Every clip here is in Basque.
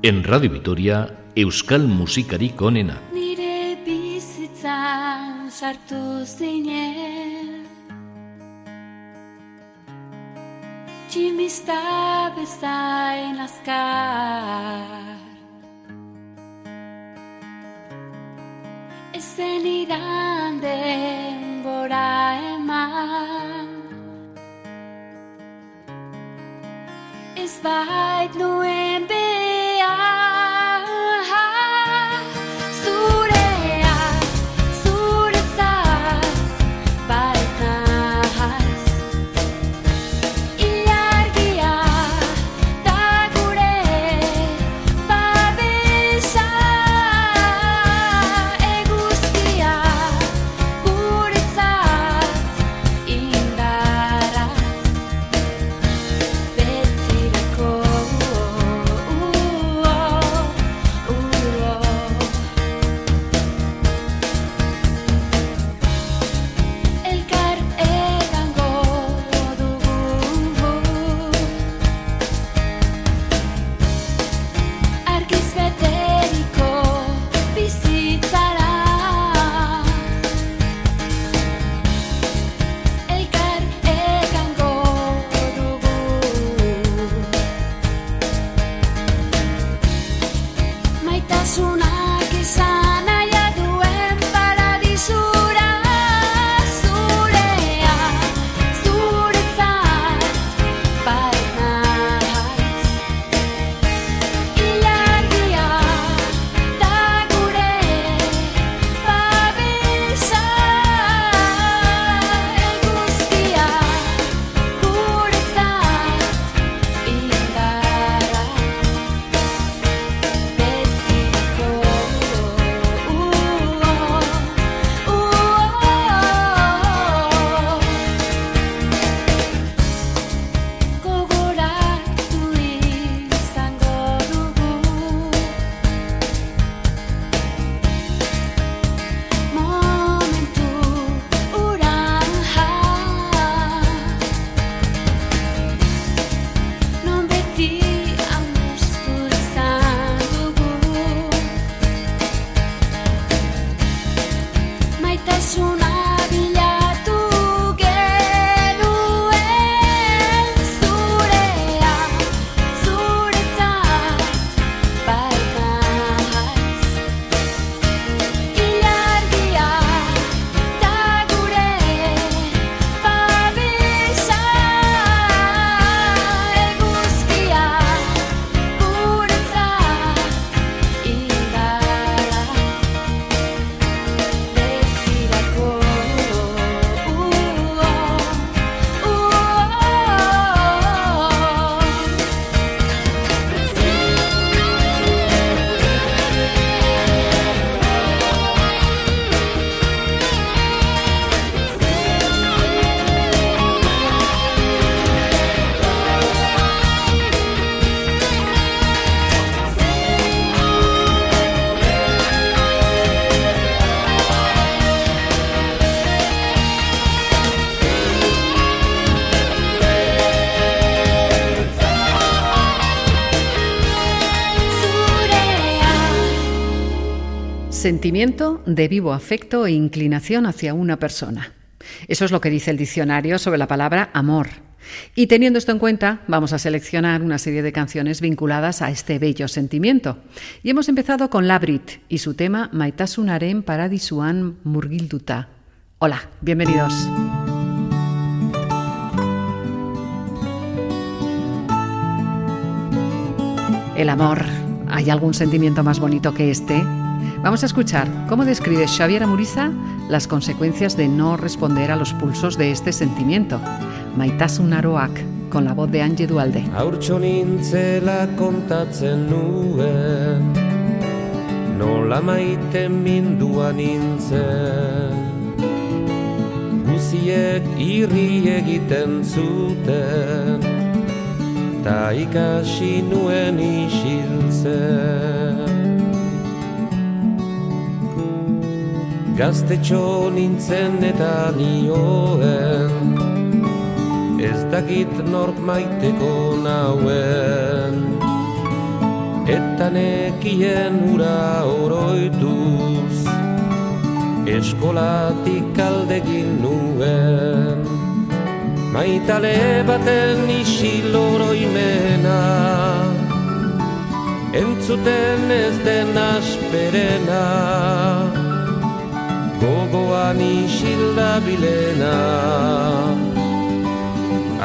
En Radio Vitoria, Euskal Musikarik onena. Nire bizitzan sartu zinen. Tximista bezain azkar. Ezen idan denbora eman. Ez bait nuen Sentimiento de vivo afecto e inclinación hacia una persona. Eso es lo que dice el diccionario sobre la palabra amor. Y teniendo esto en cuenta, vamos a seleccionar una serie de canciones vinculadas a este bello sentimiento. Y hemos empezado con Labrit y su tema Maitasunaren Paradisuan Murgilduta. Hola, bienvenidos. El amor. ¿Hay algún sentimiento más bonito que este? Vamos a escuchar cómo describe Xavier Amuriza las consecuencias de no responder a los pulsos de este sentimiento. Maitasun aroak, con la voz de Angie Dualde. Gaztetxo nintzen eta nioen. Ez dakit nork maiteko nauen. Eta nekien ura oroituz Eskolatik aldegin nuen. Maitale baten isil oroimena Entzuten ez den asperena Gogoan isilda bilena.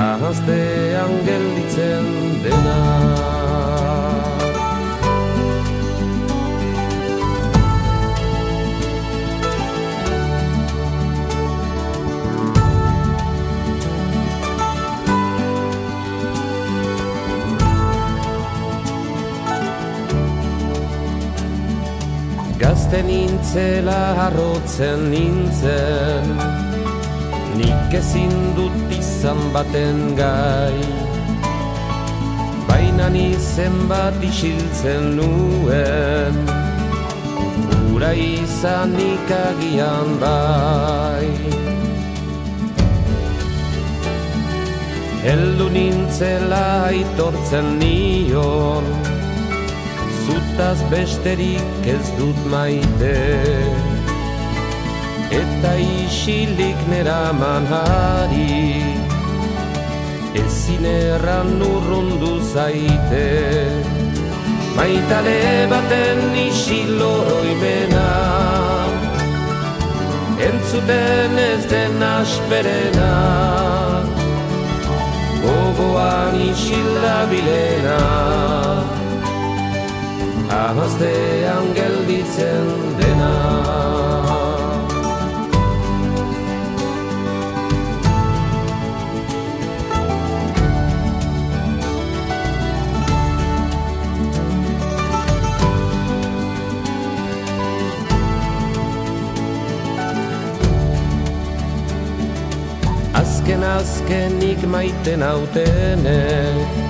Ahaztean gelditzen dena Gazte nintzela harrotzen nintzen. Nik ezin dut izan baten gai. Baina izen bat isiltzen nuen. Ura izan agian bai. Heldu nintzela aitortzen nion Zutaz besterik ez dut maite. Eta isilik nera manhari Ezin erran urrundu zaite. Maitale baten isilo oroimena Entzuten ez den asperena. Gogoan isila bilena Ahaztean gelditzen dena. Azken azkenik maiten autenek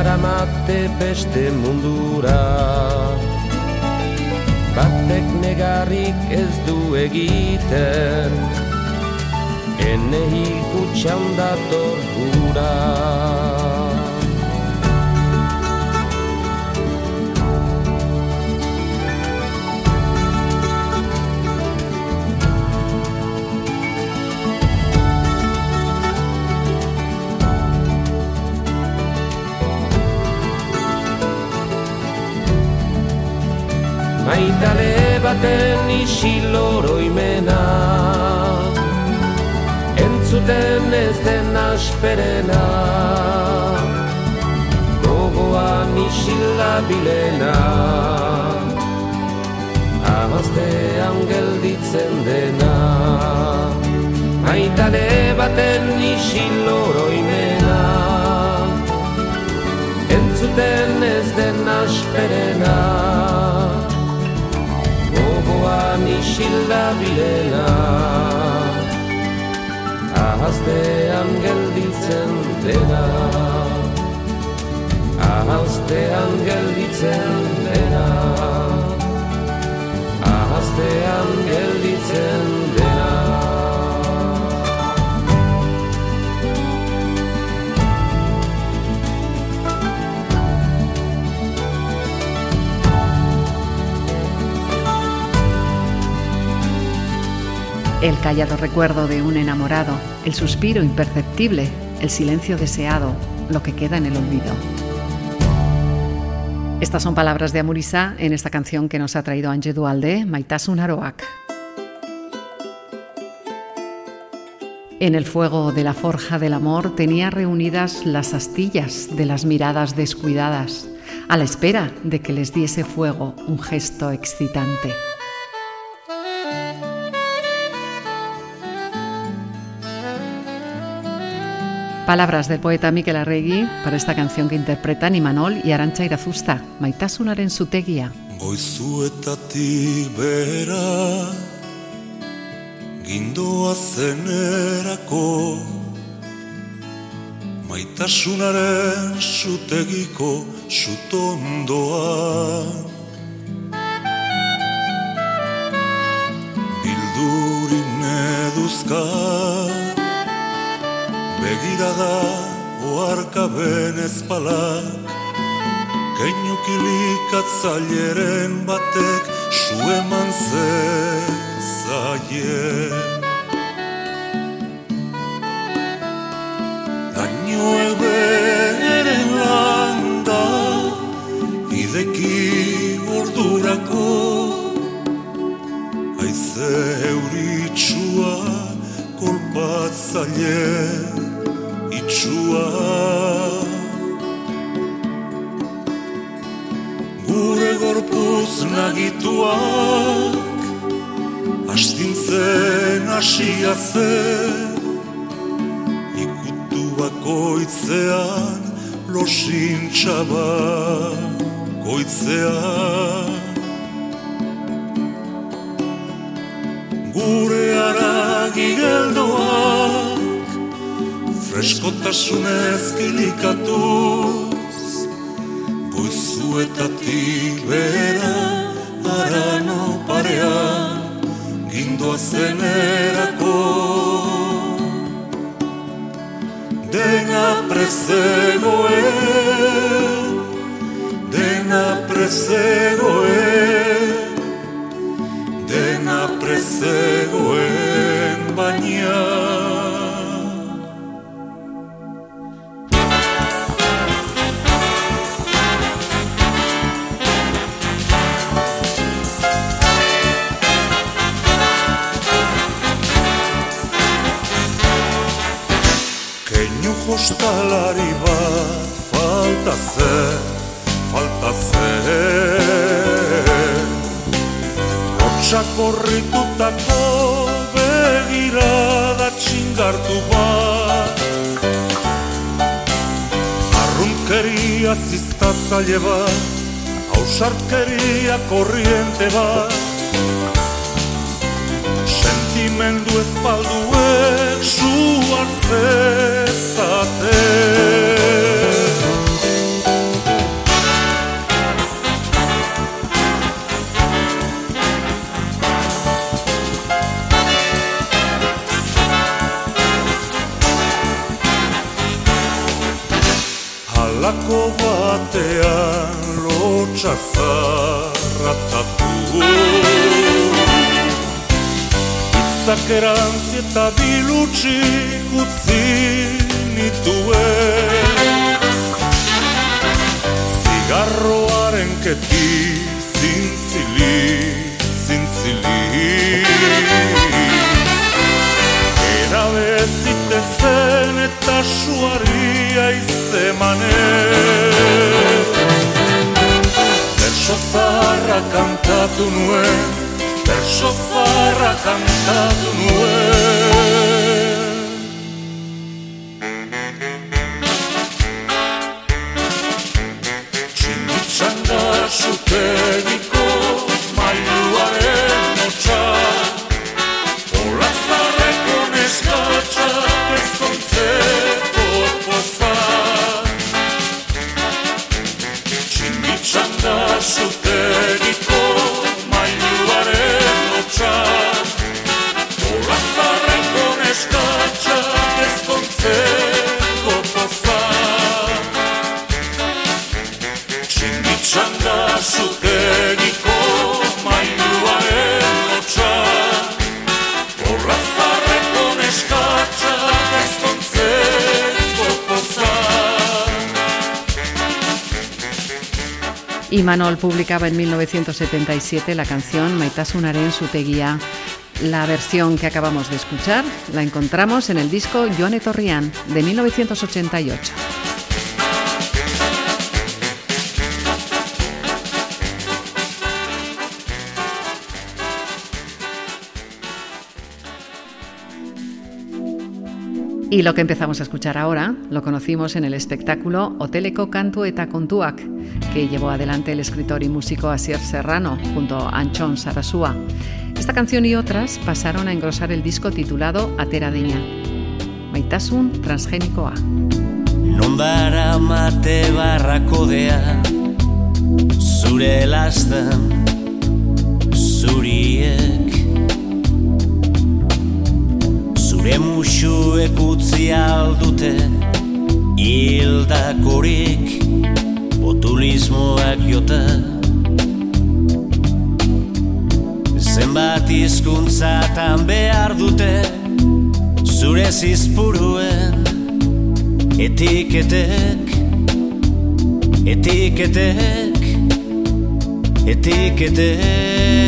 Naramate beste mundura. Batek negarrik ez du egiten Ene hilkutxan dator gura Maitale baten isil oroimena. Entzuten ez den asperena. Gogoan isila bilena Amaztean gelditzen dena. Maitale baten isil oroimena. Entzuten ez den asperena Isilda bilena Ahaztean gelditzen dena. Ahaztean gelditzen dena. Ahaztean gelditzen El callado recuerdo de un enamorado, el suspiro imperceptible, el silencio deseado, lo que queda en el olvido. Estas son palabras de Amurisa en esta canción que nos ha traído Ange Dualde, Maitasun Aroak. En el fuego de la forja del amor tenía reunidas las astillas de las miradas descuidadas, a la espera de que les diese fuego un gesto excitante. Palabras del poeta Mikel Arregui para esta canción que interpretan Imanol y Arantxa Irazusta, Maitasunaren zutegia. Goizuetatik bera Gindoa zenerako Maitasunaren sutegiko sutondoa Bildurin eduzka Begirada oarkaben ezpalak Keinu kilikatzaileren batek su eman zezaien. Daño beren landa ideki ordurako. Aize euritsua kolpatzaile itxua Gure gorpuz nagituak Astintzen hasia zen. Ikutu bakoitzean Losin koitzean Gure aragi geldoak Freskotasunez kilikatuz Goizuetatik bera Arano parean Gindoa zenerako. Dena prezegoen Dena prezegoen Dena prezegoen Keinu jostalari bat falta zen, falta zen Hotxak horritutako begirada txingartu bat. Arrunkeria ziztatzaile bat, hausarkeria korriente bat. Sentimendu espalduek senza te. Alla covatea lo c'è farratatà erantzi eta bilutxik utzi nituen Zigarroaren keti zintzili, zintzili Erabezite zen eta suaria izemanez Berso zarra kantatu nuen, berso zarra kantatu nuen Txinditxanga sutegiko mailuaren Y Manol publicaba en 1977 la canción Maitasunaren Suteguía. La versión que acabamos de escuchar la encontramos en el disco Joane Torrián de 1988. Y lo que empezamos a escuchar ahora lo conocimos en el espectáculo Hoteleko Kantu eta Kontuak, que llevó adelante el escritor y músico Asier Serrano junto a Anchón Sarasúa. Esta canción y otras pasaron a engrosar el disco titulado Atera Deña. Maitasun transgenikoa. Nondara mate barrakodea Zure lastan Zuriek Zure musuek utzi aldute Hildakorik botulismoak jota. Zenbat izkuntzatan behar dute Zure zizpuruen etiketek Etiketek Etiketek.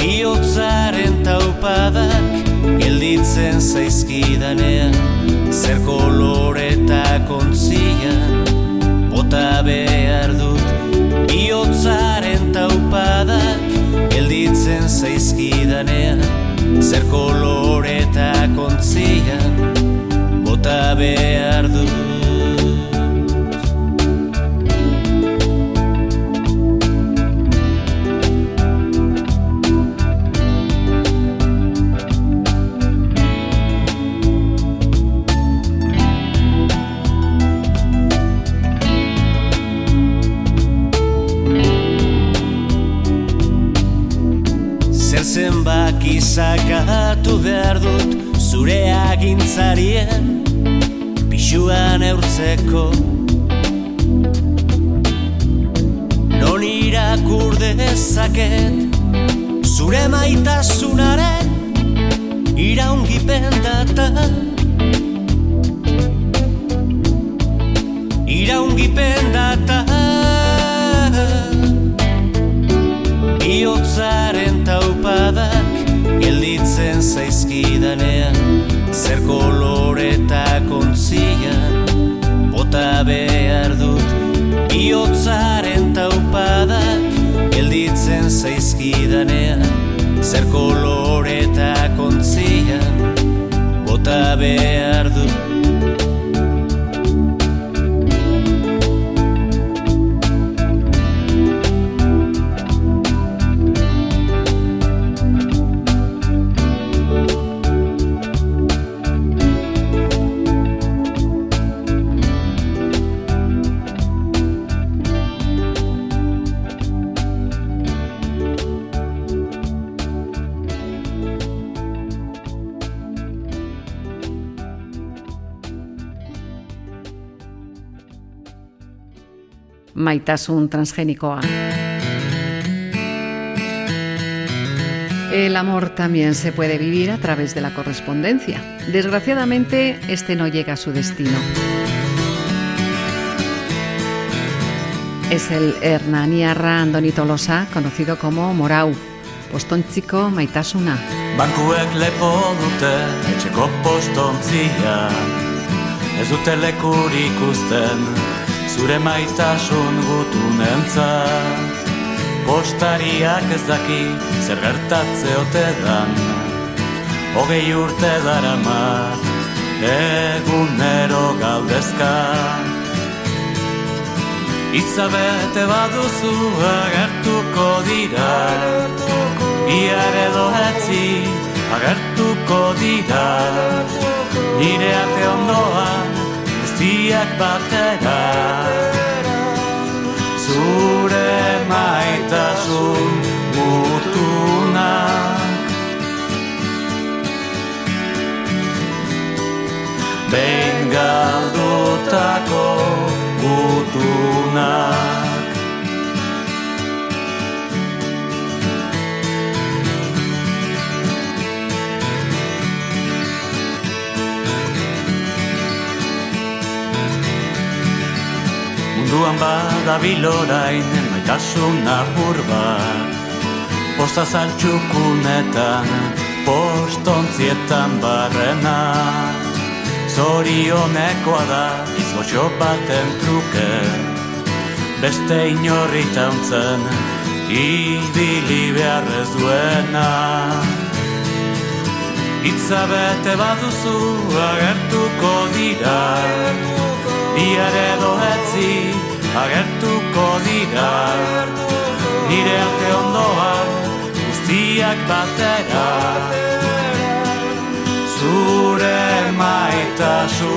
Biotzaren taupadak gelditzen zaizkidanean Zer kolore eta kontzia bota behar dut. Biotzaren taupadak gelditzen zaizkidanean. Zer kolore eta kontzia bota behar dut zure agintzarien pixuan eurtzeko. Non irakur dezaket zure maitasunaren iraungipen data Iraungipen data Biotzaren taupadak gelditzen zaizkidanean Zer kolore eta kontzia bota behar dut. Biotzaren taupadak gelditzen zaizkidanean Zer kolore eta kontzia bota behar dut maitasun transgénicoa. El amor también se puede vivir a través de la correspondencia. Desgraciadamente, este no llega a su destino. Es el hernaniarra Andoni Tolosa, conocido como Morau, postontziko maitasuna. Bankuek lepo dute etxeko postontzia Ez dute zure maitasun gutunentzat Postariak ez daki zer gertatze ote dan. Hogei urte daramat egunero galdezka. Itzabete baduzu agertuko dira. Iar edo etzi agertuko dira. Nire ate ondoan guztiak batera. Zure maitasun mutunak Behin galdutako gutunak Munduan badabil orain maitasun apur bat. Posta zaltxukunetan, postontzietan barrena. Zorionekoa da izgoxo baten truke. Beste inorri tauntzen, ibili beharrez duena. Itza bete baduzu agertuko dira Bihar edo etzi agertuko dira. Nire arte ondoan guztiak batera. Zure maitasun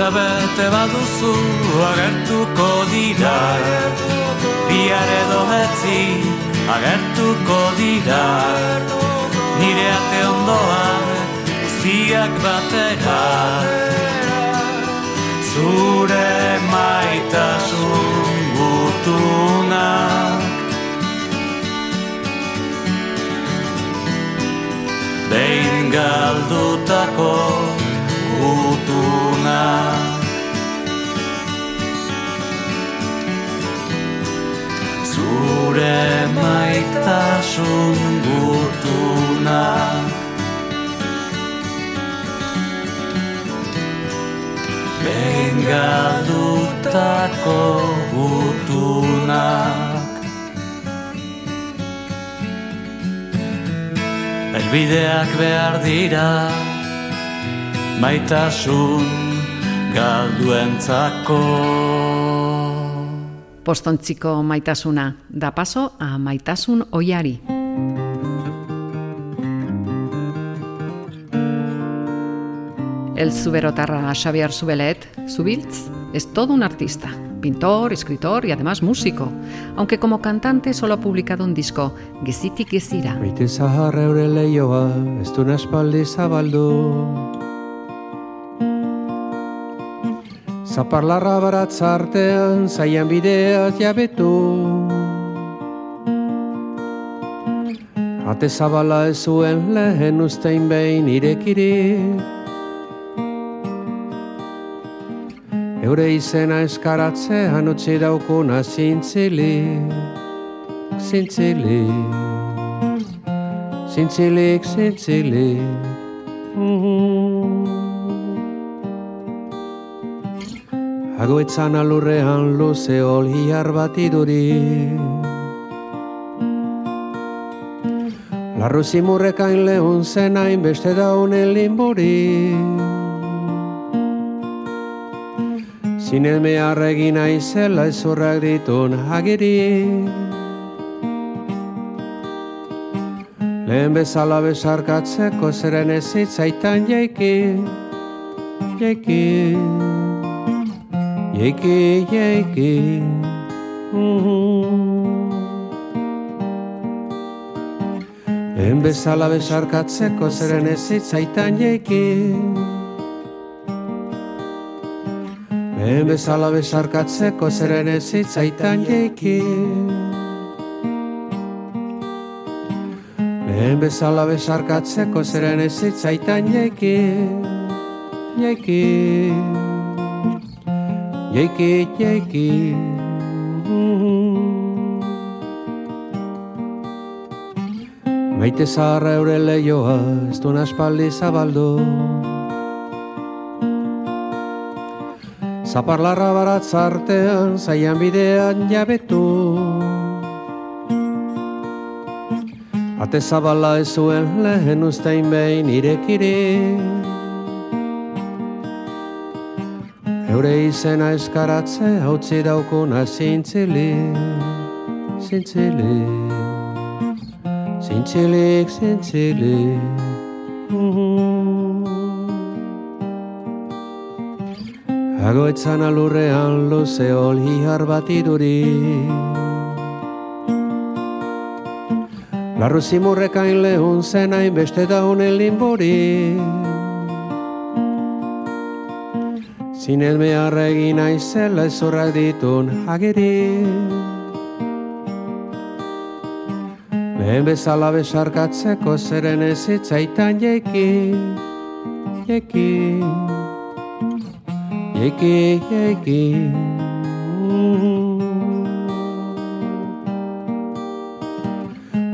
Goizabete baduzu agertuko dira. Bihar edo etzi agertuko dira. Nire ate ondoan guztiak batera. Zure maitasun gutunak Behin galdutako gutunak Zure maitasun gutunak Behin galdutako gutunak Elbideak behar dira Maitasun galduentzako Postontziko maitasuna, da paso a maitasun oiari. El zuberotarra Xavier Zubelet, Zubiltz, es todo un artista, pintor, escritor y además músico, aunque como cantante solo ha publicado un disco, Gezitik Gezira. Maite zahar eure leioa, ez du naspaldi zabaldu. Zaparlarra baratza artean, zaian bideaz jabetu. Ate zabala ez zuen lehen ustein behin irekirik. Eure izena eskaratzean utzi daukuna zintzilik, zintzilik, zintzilik, zintzilik. Hagoetzan alurrean luze olhiar bat iduri. Larru zimurrekain lehun zenain beste daunen limburi. Zinelme arregin aizela ezurrak ditun agiri Lehen bezala besarkatzeko zeren ez zitzaitan jaiki Jaiki Jaiki, jaiki Lehen bezala besarkatzeko zeren ez zitzaitan jaiki Lehen bezala besarkatzeko zeren ez zitzaitan jaiki Lehen bezala besarkatzeko zeren ez zitzaitan jaiki Jaiki Jaiki, jaiki Maite zaharra eure leioa ez du naspaldi zabaldu Zaparlarra baratza artean, zaian bidean jabetu. Ate zabala ez zuen lehen ustein behin irekiri. Eure izena eskaratze hautzi daukuna zintzili, zintzili, zintzilik, zintzilik. Hagoetzan alurrean luze olhiar bat iduri. Larru zimurrekain lehun zenain beste daunen limburi Zinelme arregin aizela ezorrak ditun ageri. Lehen bezala besarkatzeko zeren ez zitzaitan jeki Jeki Jeki, jeki.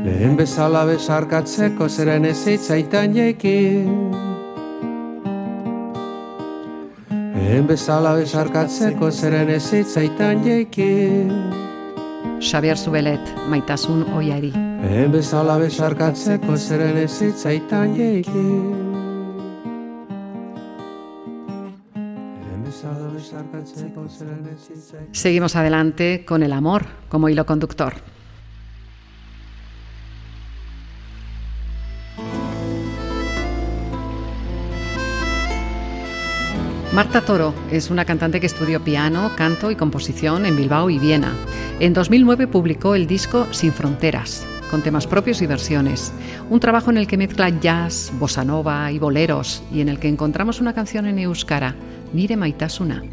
Lehen bezala besarkatzeko zeren ez zitzaitan jeki Lehen bezala besarkatzeko zeren ez zitzaitan jeki Xavier Zubelet, maitasun oiari. Lehen bezala besarkatzeko zeren ez zitzaitan jeki Lehen bezala besarkatzeko zeren ez zitzaitan Seguimos adelante con el amor como hilo conductor. Marta Toro es una cantante que estudió piano, canto y composición en Bilbao y Viena. En 2009 publicó el disco Sin Fronteras, con temas propios y versiones. Un trabajo en el que mezcla jazz, bossa nova y boleros y en el que encontramos una canción en euskara, Nire Maitasuna.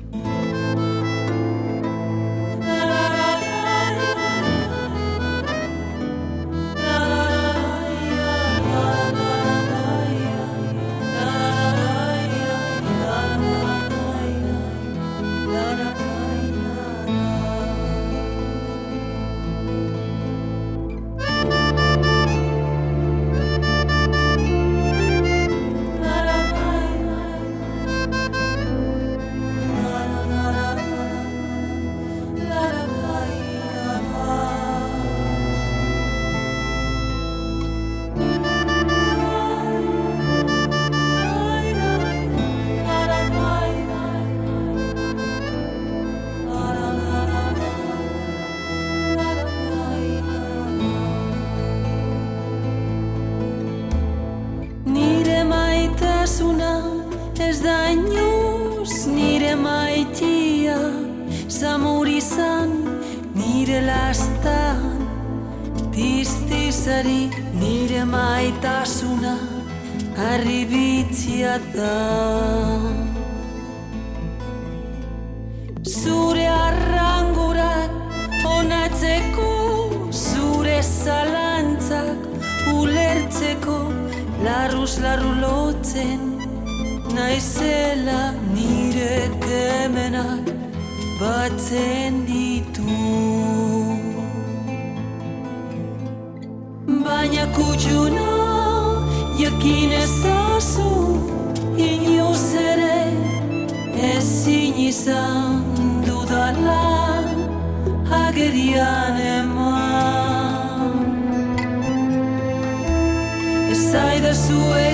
Arribitzia da. Zure arrangurak onatzeko Zure zalantzak ulertzeko Larruz larru lotzen Naizela nire kemenak batzen ditu. Baina kutxuna jakin ezazu Inoz ere ezin izan dudala Agerian eman. Ezaidazu egin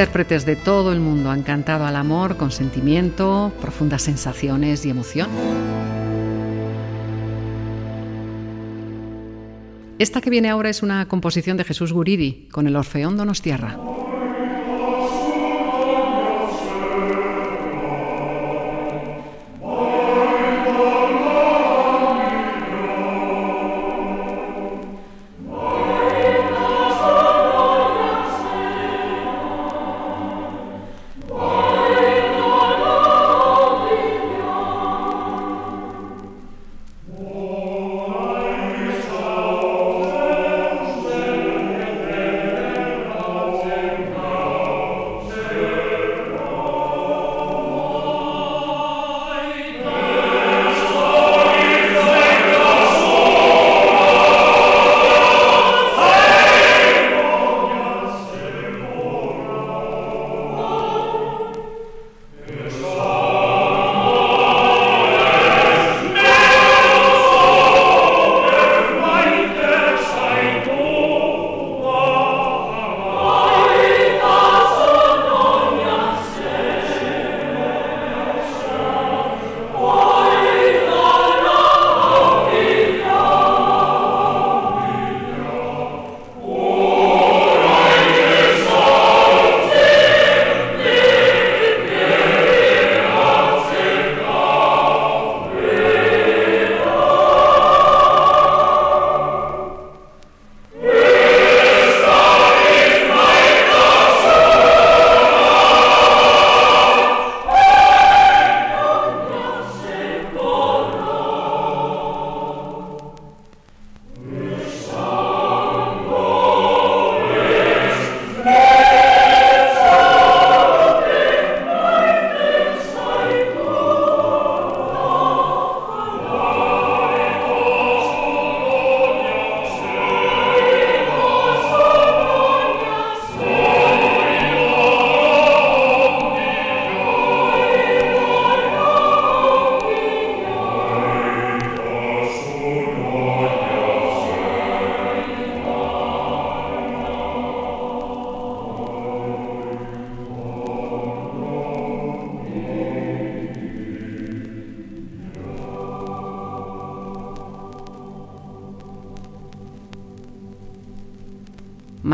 Intérpretes de todo el mundo han cantado al amor con sentimiento, profundas sensaciones y emoción. Esta que viene ahora es una composición de Jesús Guridi con el Orfeón Donostiarra.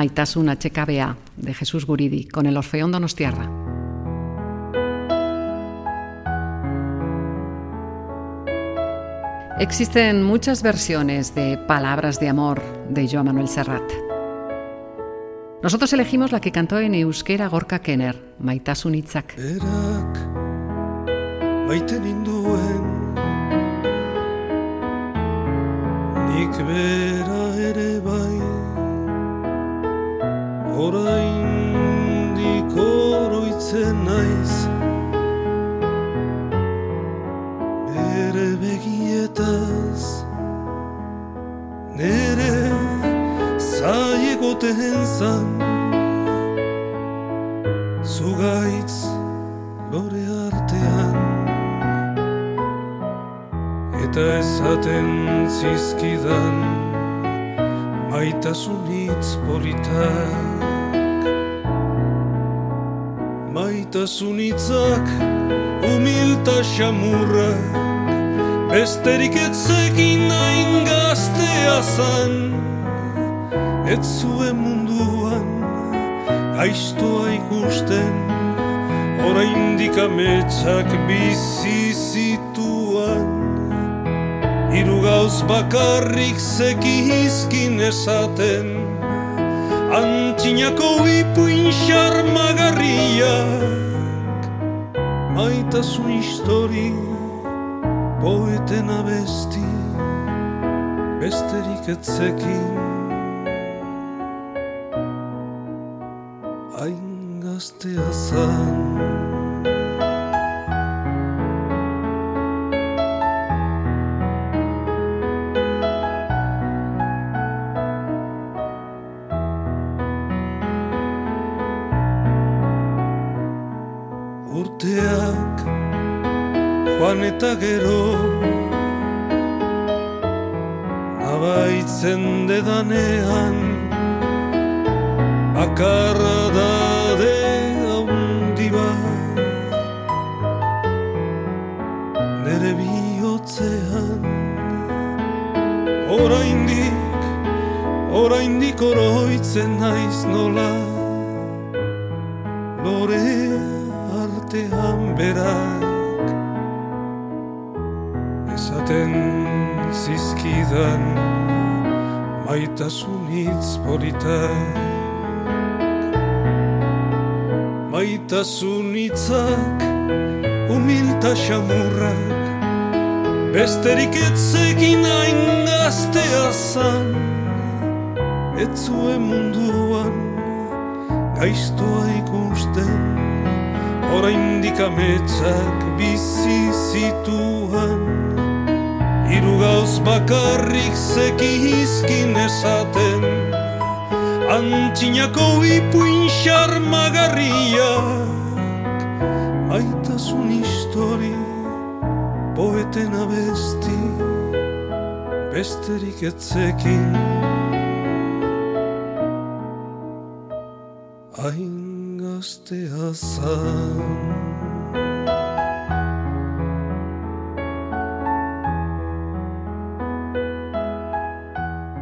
Maitasun HKBA, de Jesús Guridi, con el Orfeón Donostiarra. Existen muchas versiones de Palabras de Amor de Joan Manuel Serrat. Nosotros elegimos la que cantó en euskera Gorka Kenner, Maitasun hitzak. Zaiegoten zan Zugaitz lore artean Eta esaten zizkidan Maitasunitz politak Maitasunitzak humilta xamurrak Besterik etzekin nain gaztea zan Ez zuen munduan gaiztoa ikusten Oraindik ametsak bizi zituan Hiru gauz bakarrik zekizkin esaten Antxinako ipuin xarmagarriak. Maitasun histori Poeten abesti Besterik etzekin gaztea bihotzean. Oraindik, oraindik oroitzen naiz nola. Lore artean berak Esaten zizkidan Maitasunitz politak. Maitasunitzak humilta xamurrak Besterik etzegin hain gaztea zan. Ez zuen munduan gaiztoa ikusten. Oraindik ametsak bizi zituan Hiru gauz bakarrik zekizkin esaten. Antxinako ipuin xarmagarriak Poeten abesti Besterik etzekin Hain gaztea zan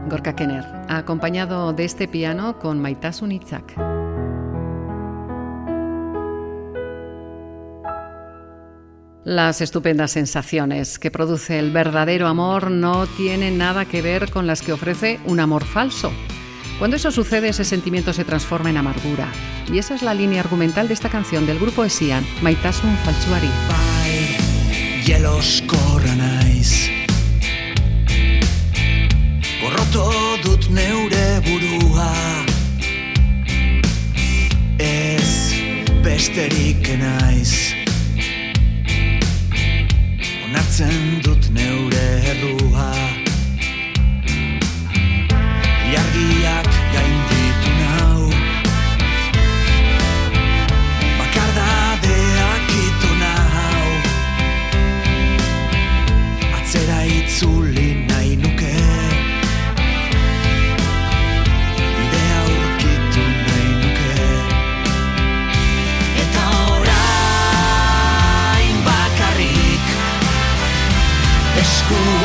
Gorka Kenner, acompañado de este piano con Maitasun hitzak. Las estupendas sensaciones que produce el verdadero amor no tienen nada que ver con las que ofrece un amor falso. Cuando eso sucede, ese sentimiento se transforma en amargura. Y esa es la línea argumental de esta canción del grupo Esian, Maitasun naiz Onartzen dut neure errua cool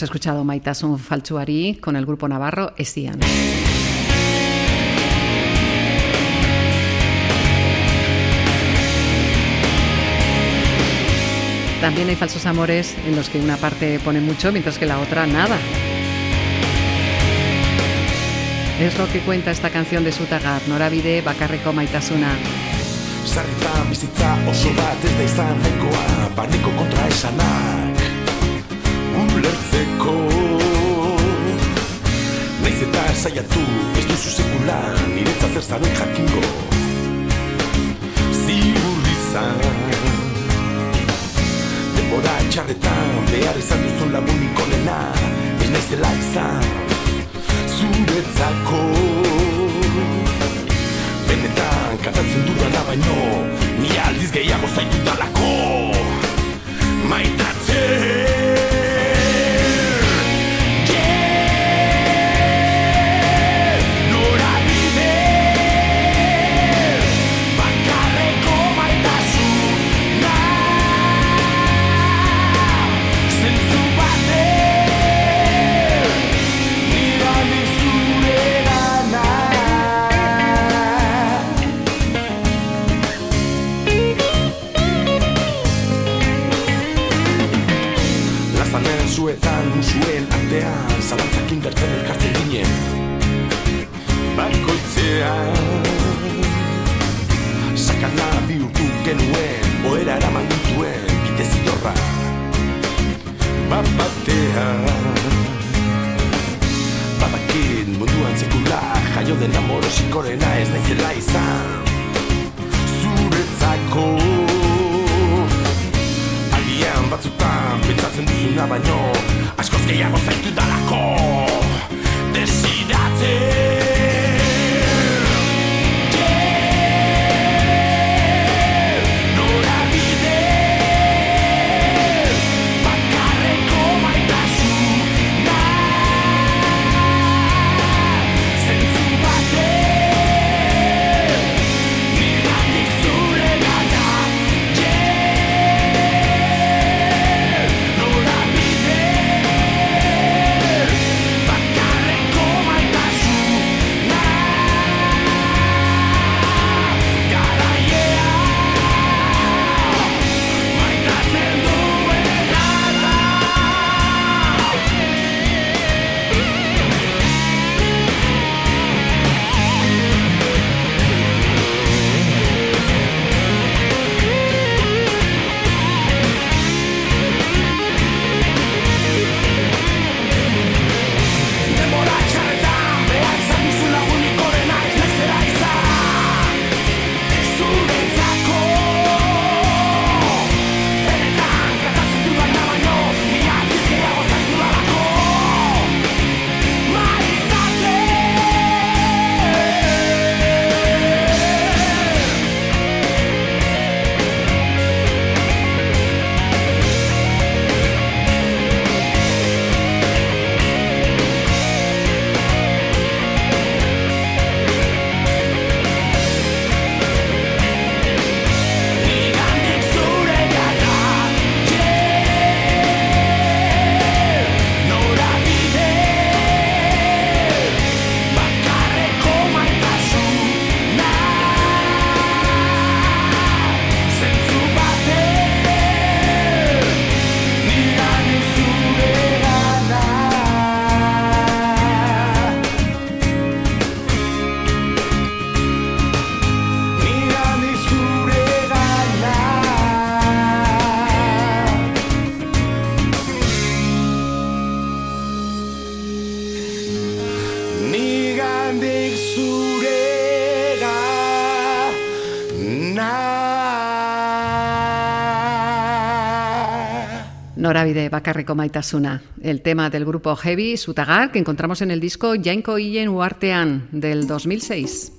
Hemos escuchado Maitasun Falchuari con el grupo navarro Estian. También hay falsos amores en los que una parte pone mucho mientras que la otra nada. Es lo que cuenta esta canción de Sutagar, Norabide Bakarreko Maitasuna. Sarritan bizitza Ulertzeko. Naiz eta saiatu ez duzu sekulan Niretza zer zaren jakingo. Ziur izan. Denbora txarretan behar izan duzun lagunik onena Ez naizela izan Zuretzako. Benetan kantatzen dudana baino Ni aldiz gehiago zaitu dalako. Maitatzen bai de bakarriko maitasuna. El tema del grupo Heavy, Sutagar, que encontramos en el disco Jainko Illen Uartean del 2006.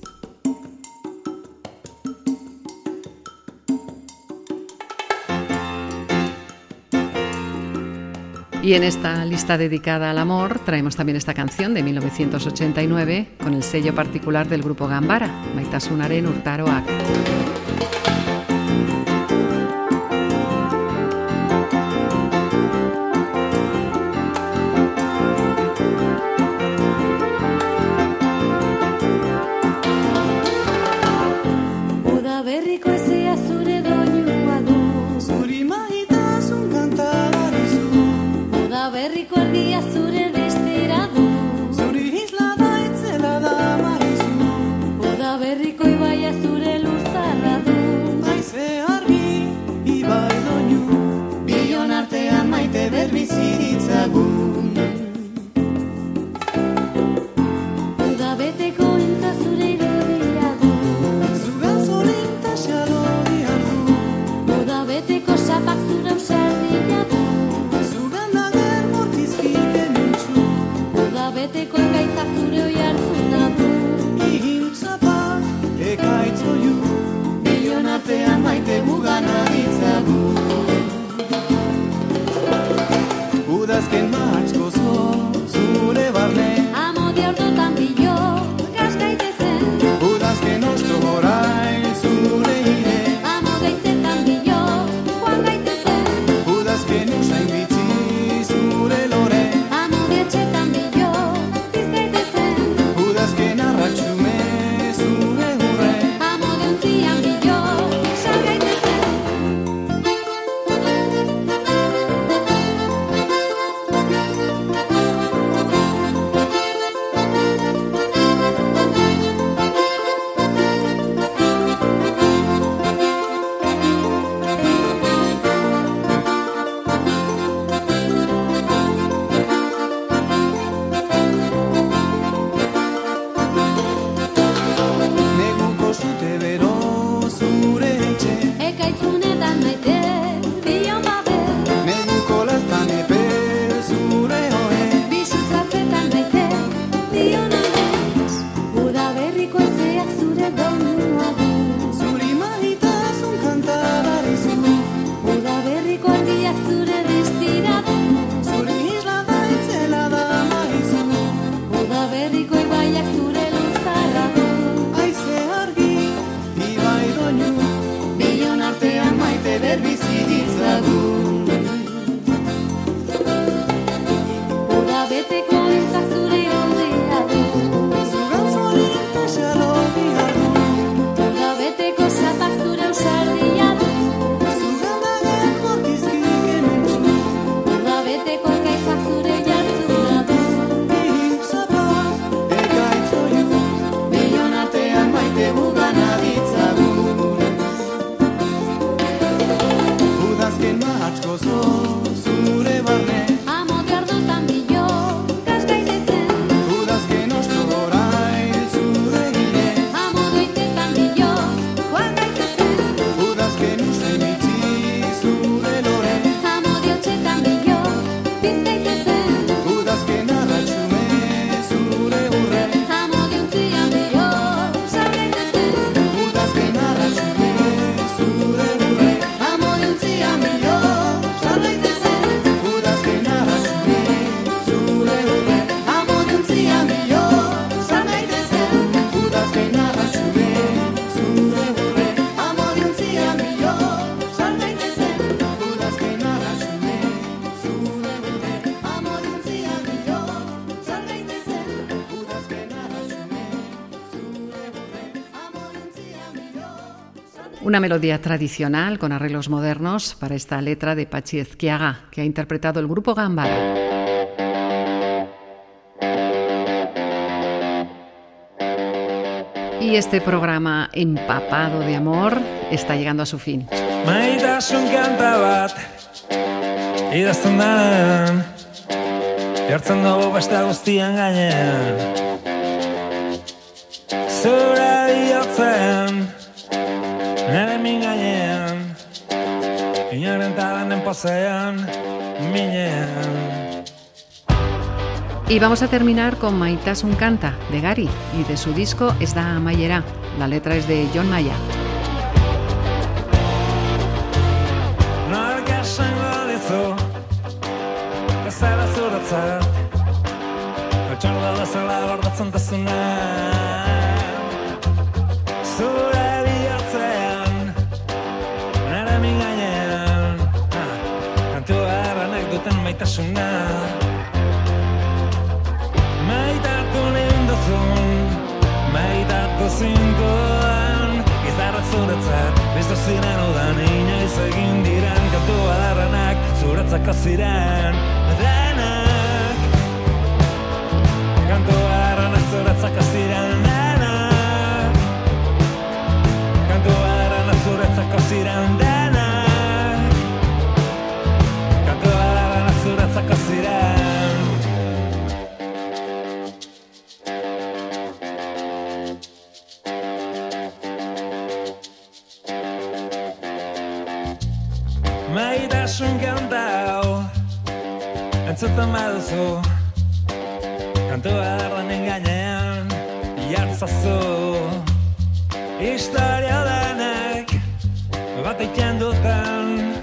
Y en esta lista dedicada al amor traemos también esta canción de 1989 con el sello particular del grupo Gambara, Maitasunaren Urtaroak. melodía tradicional con arreglos modernos para esta letra de Pachi Ezquiaga, que ha interpretado el grupo Gambara. Y este programa empapado de amor está llegando a su fin. Posean, minean. Y vamos a terminar con Maitasun Canta de Gary y de su disco Es da Amaiera. La letra es de John Maya. Dizu Bezala zuretzat Altxorda bezala gordatzen Zuretzat Biztu ziren udan inoiz egin diren Kantu adarranak zuretzako ziren Denak. Kantu adarranak zuretzako ziren Denak. Kantu adarranak zuretzako ziren Denak Entzuten baduzu Kantua erdanen gainean Jartzazu. Historia denek Bat eiken duten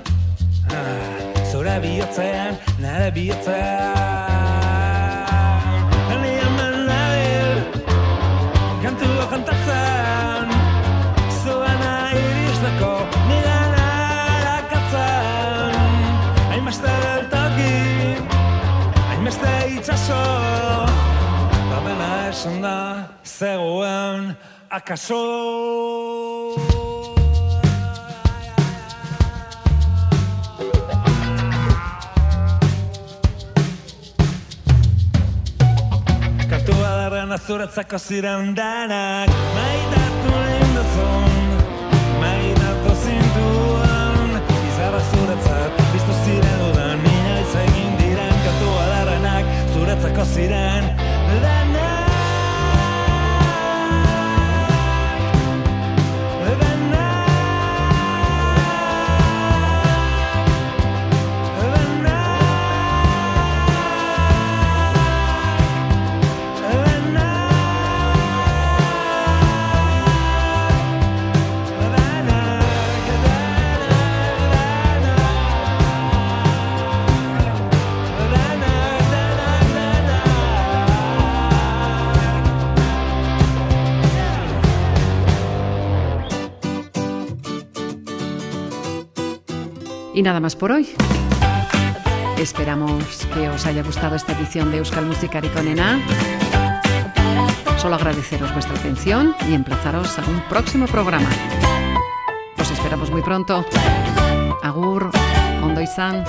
ah, Zure bihotzean, nire bihotzean Zegoen akaso? Kantua darren azuretzako ziren danak Maitatu ninduzun Maitatu zintuan Izarra zuretzat Biztu ziren udan Inoiz egin diren Kantua darrenak Zuretzako ziren Danak Y nada más por hoy. Esperamos que os haya gustado esta edición de Euskal Musikari Konena. Solo agradeceros vuestra atención y emplazaros a un próximo programa. Os esperamos muy pronto. Agur, ondo izan.